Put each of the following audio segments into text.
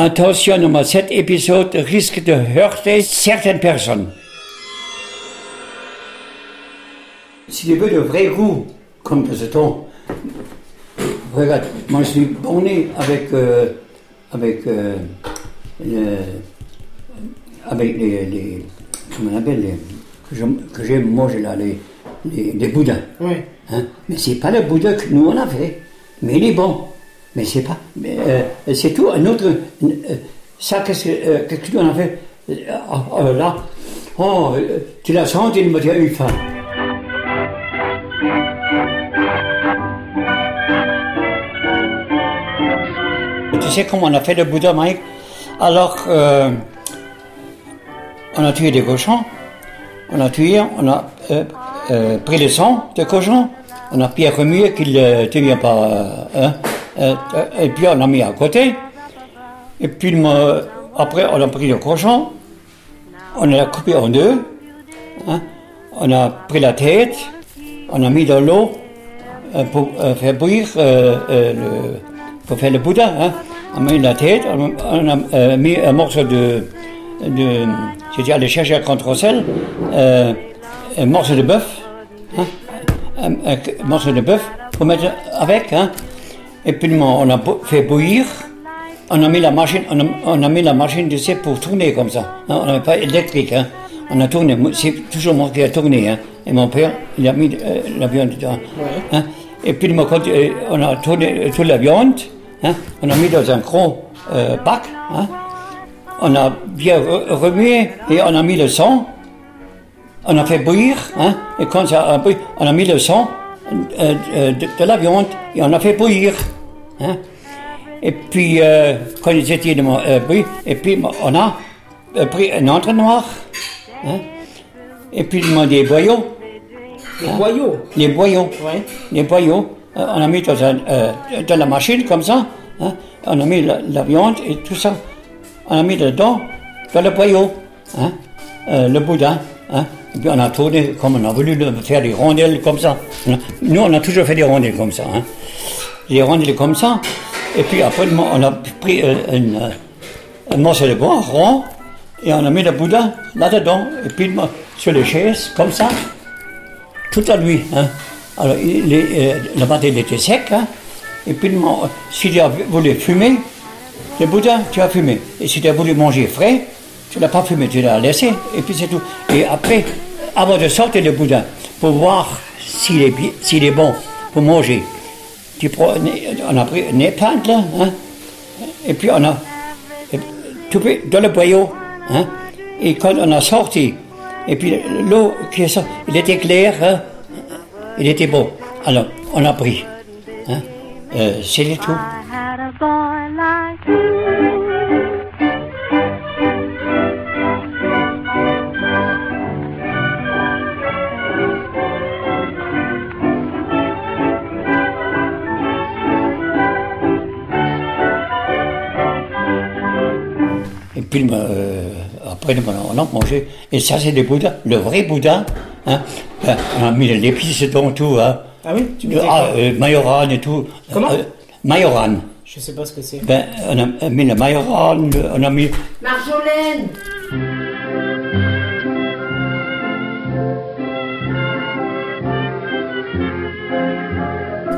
Attention, cet épisode risque de heurter certaines personnes. Si tu veux de vrai goût, comme de ce temps, regarde, moi je suis borné avec, euh, avec, euh, le- avec les, les- comment on appelle, les, que j'aime manger là, les, les, les boudins. Oui. Hein? Mais c'est pas le boudin que nous on a fait. Mais il est bon. Mais c'est pas. euh, c'est tout un autre. euh, ça, qu'est-ce que, euh, qu'est-ce que tu en as fait? Oh, oh, là Oh, tu l'as senti, il me dit, eu faim. Tu sais comment on a fait le boudin, Mike? Alors, on a tué des cochons, on a tué, on a pris le sang de cochon, on a bien remué qu'il ne devient pas. hein, et puis on a mis à côté. Et puis après, on a pris le cochon, on l'a coupé en deux, hein, on a pris la tête, on a mis dans l'eau euh, pour euh, faire bouillir euh, euh, le, pour faire le boudin. Hein. On a mis la tête, on a, euh, mis un morceau de. de J'ai allé chercher à Controcel, euh, un morceau de bœuf, hein, un, un morceau de bœuf pour mettre avec. Hein. Et puis on a fait bouillir. On a mis la machine, on a, on a mis la machine, tu sais, pour tourner comme ça. On n'avait pas électrique. Hein. On a tourné. C'est toujours moi qui a tourné. Hein. Et mon père, il a mis euh, la viande dedans. Hein. Et puis quand, euh, on a tourné euh, toute la viande. Hein. On a mis dans un gros euh, bac. On a bien re- remué et on a mis le sang. On a fait bouillir. Et quand ça a bouilli, on a mis le sang de, de la viande et on a fait bouillir. Hein. Et puis, euh, quand ils étaient euh, bouillis, et puis on a euh, pris un entonnoir. Hein. Et puis on a des boyaux. Les boyaux. Les boyaux. Ouais. Les boyaux. euh, on a mis dans, un, euh, dans la machine comme ça. hein. On a mis la, la viande et tout ça. On a mis dedans, dans le boyau. hein, euh, le boudin. Hein. On a tourné comme on a voulu faire des rondelles comme ça. A- Nous, on a toujours fait des rondelles comme ça. hein. Des rondelles comme ça. Et puis après, on a pris euh, euh, un morceau de bois rond et on a mis le boudin là-dedans. Et puis sur les chaises, comme ça toute la nuit. Hein. Alors, euh, le matin, il était sec. Hein. Et puis, si tu as voulu fumer, le boudin, tu as fumé. Et si tu as voulu manger frais, tu l'as pas fumé, tu l'as laissé. Et puis, c'est tout. Et après, avant de sortir le boudin, pour voir s'il est, s'il est bon pour manger, tu prends, on a pris une épingle, hein. et puis on a tout pris dans le boyau. Hein. Et quand on a sorti, et puis l'eau qui est sortie, il était clair, hein, il était beau. Alors, on a pris. Hein. Euh, C'était tout. On a mangé. Et ça, c'est des boudins. Le vrai boudin. Hein. Ben, on a mis l'épice dans tout. Hein. Ah oui Tu Le- ah, euh, majoran et tout. Comment Euh, majoran. Je sais pas ce que c'est. Ben, on a mis le majoran, on a mis. Marjolaine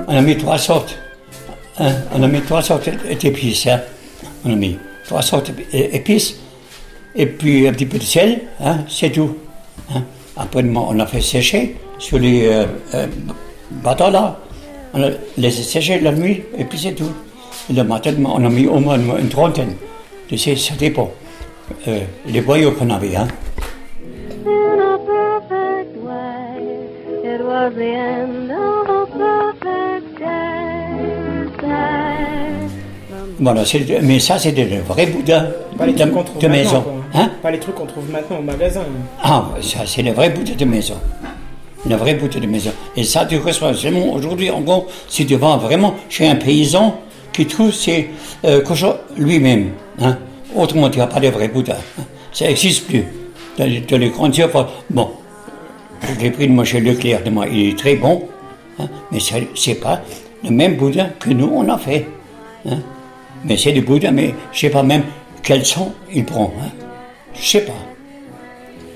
On a mis trois sortes. hein, On a mis trois sortes d'épices. Hein. On a mis trois sortes d'épices. Et puis un petit peu de sel, hein, c'est tout. hein. Après, on a fait sécher sur les euh, euh, bâtons là. On a laissé sécher la nuit et puis c'est tout. Le matin, on a mis au moins une, trentaine. Tu sais, ça dépend. Euh, les boyaux qu'on avait. Hein. Voilà, c'est- mais ça, c'est le vrai boudin Pas les de, maison. Hein? Pas les trucs qu'on trouve maintenant au magasin. Ah, ça, c'est le vrai boudin de maison. Le vrai boudin de maison. Et ça, tu reçois aujourd'hui encore, si tu vas vraiment chez un paysan qui trouve ses euh, cochons lui-même. Hein? Autrement, tu n'as pas de vrai boudin. hein? Ça n'existe plus. Dans les, dans les grandes. Bon, je l'ai pris de moi chez Leclerc, de moi, il est très bon, hein, mais ce n'est pas le même boudin que nous, on a fait. hein? Mais c'est du Bouddha, mais je sais pas même quel son il prend. Hein. Je sais pas.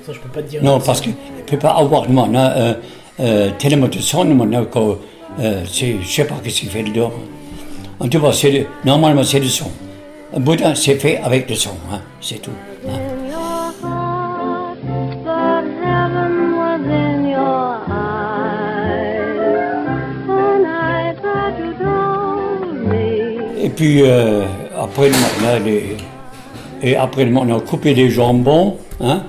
Ça, je peux pas te dire. Non, parce qu'il ne peut pas avoir non, non, euh, euh, tellement de son, que, je sais pas ce qu'il fait dedans. En tout cas, normalement, c'est le son. Un Bouddha, c'est fait avec le son, hein, c'est tout. Puis, euh, après, on a les- et après, on a coupé des jambons, hein,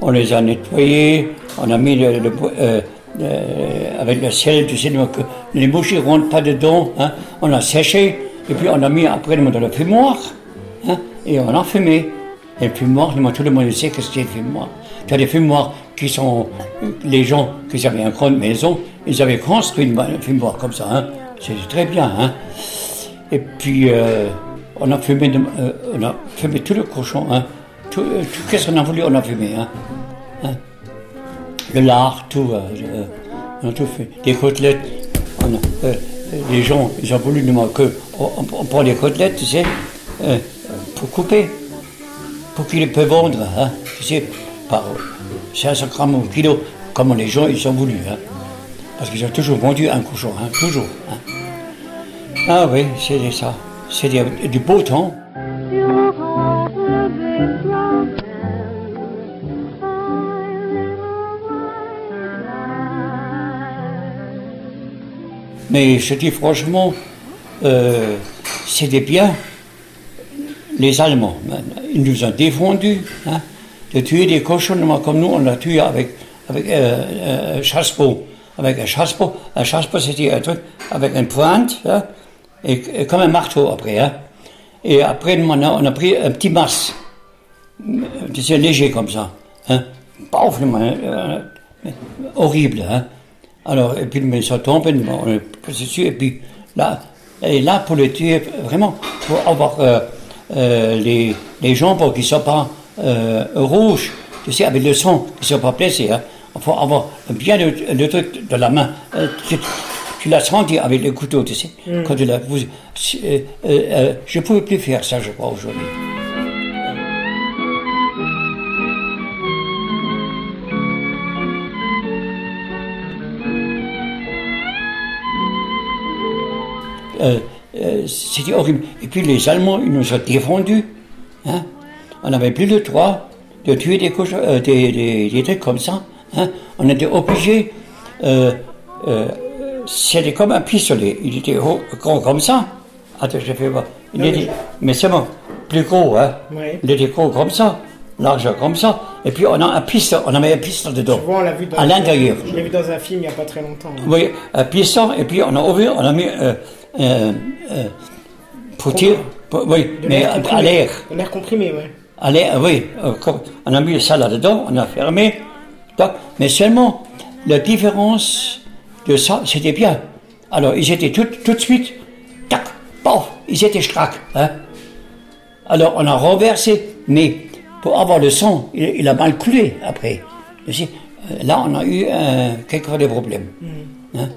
on les a nettoyés, on a mis le, le- euh, euh, avec le sel, tu sais, donc, les mouches ne rentrent pas dedans, hein, on a séché, et puis on a mis après dans le fumoir, hein, et on a fumé. Et le fumoir, tout le monde sait que c'est le fumoir. Tu as des fumoirs qui sont, les gens qui avaient une grande maison, ils avaient construit un fumoir comme ça, hein, c'est très bien, hein. Et puis, euh, on a fumé, euh, on a fumé tout le cochon. Hein. Tout, euh, qu'est-ce qu'on a voulu, on a fumé. Hein. Hein. Le lard, tout. euh, euh, on a tout fait. Des côtelettes. Euh, les gens, ils ont voulu nous que on, prend les côtelettes, tu sais, euh, pour couper, pour qu'ils peuvent vendre, hein, tu sais, par 500 grammes au kilo, comme les gens, ils ont voulu. Hein. Parce qu'ils ont toujours vendu un cochon, hein, toujours. Ah oui, c'est ça. C'est du, beau temps. Mais je dis franchement, euh, c'était bien. Les Allemands, ils nous ont défendus hein, de tuer des cochons comme nous, on l'a tué avec, avec euh, euh, un chassepot. Avec un chassepot. Un chassepot, c'était un truc avec une pointe, hein, et, et comme un marteau après. Hein. Et après, on a, pris un petit mas. C'est léger comme ça. Hein. Euh, horrible. Hein. Alors, et puis, mais ça tombe, et on est dessus, et puis là, est là pour le tuer, vraiment, pour avoir euh, euh, les, les jambes qui ne sont pas rouges, tu sais, avec le sang, qui ne sont pas blessés. Hein. Il faut avoir bien le, le truc de la main. Tu, l'as senti avec le couteau, tu sais. Quand tu l'as, vous- euh, euh, euh, je ne pouvais plus faire ça, je crois, aujourd'hui. Euh, c'était horrible. Et puis les Allemands, ils nous ont défendus. Hein. On n'avait plus le droit de tuer des, euh, des, des- des trucs comme ça. Hein. On était obligé. Euh, c'était comme un pistolet. Il était haut- gros comme ça. Attends, je fais voir. Il Non, mais était, je- mais c'est bon, plus gros. Hein. Ouais. Il était gros comme ça, large comme ça. Et puis on a un on avait un pistolet dedans. Tu vois, on l'a vu dans à l'intérieur. Je l'ai vu dans un film il n'y a pas très longtemps. Oui, un piston, et puis on a ouvert, on a mis euh, euh, euh, pour tirer, pour- oui, De mais l'air à, l'air. L'air comprimé, ouais. À l'air, oui. euh, On a mis ça là-dedans, on a fermé. Donc, mais seulement, la différence de ça, c'était bien. Alors, ils étaient tout, tout de suite, tac, paf, ils étaient strac. Hein. Alors, on a renversé, mais pour avoir le sang, il, il a mal coulé après. Euh, là, on a eu euh, quelquefois des problèmes. Hein.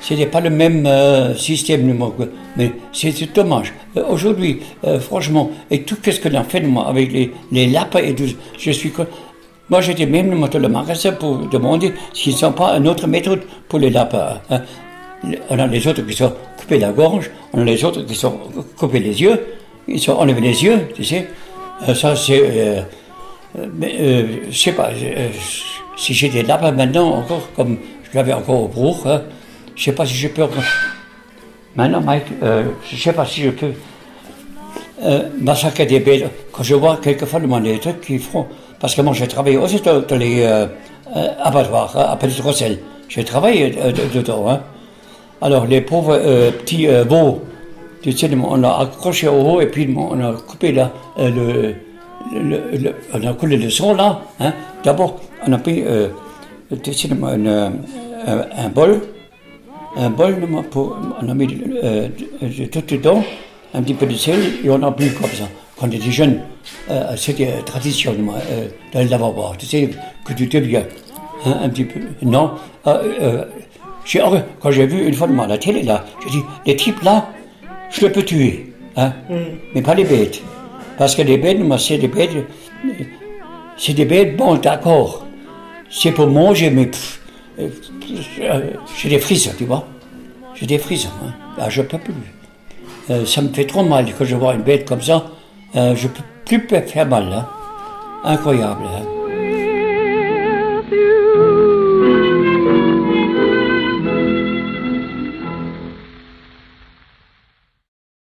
C'était pas le même euh, système, que- mais c'est dommage. Euh, Aujourd'hui, euh, franchement, et tout ce qu'on a fait moi, avec les, les lapins et tout, je suis. Moi, j'étais même le magasin pour demander s'ils n'ont pas une autre méthode pour les lapins. hein. On a les autres qui sont coupés la gorge, on a les autres qui sont coupés les yeux, ils sont enlevés les yeux, tu sais. Euh, ça, c'est. euh, euh, je sais pas, euh, si j'étais là-bas maintenant, encore comme je l'avais encore au Bruch, hein, je sais pas si je peux. Maintenant, Mike, euh, je sais pas si je peux massacrer des bêtes. Quand je vois quelquefois moi, des trucs qu'ils font, parce que moi j'ai travaillé aussi dans, les euh, euh, abattoirs hein, à Petit Rossel. J'ai travaillé euh, de- dedans. Hein. Alors les pauvres petits veaux, tu sais, on l'a accroché au haut et puis on a coupé là, le, le- on a coulé le sang là. Hein. D'abord, on a pris tu sais, un, bol, un bol pour, on a mis tout dedans, un petit peu de sel et on a bu comme ça. Quand on était jeune, euh, c'était tradition euh, dans le lavabo, tu sais, que tu te bien. Hein, un petit peu. Non. euh, euh, quand j'ai vu une fois à la télé, là, j'ai dit, les types là, je les peux tuer. Hein. Hein? Mais pas les bêtes. Parce que les bêtes, moi, c'est des bêtes. C'est des bêtes, bon, d'accord. C'est pour manger, mais. euh, J'ai des frissons, tu vois. J'ai des frissons. Hein. Ah, je peux plus. Euh, ça me fait trop mal quand je vois une bête comme ça. Euh, je peux plus faire mal. Hein. Incroyable. Hein.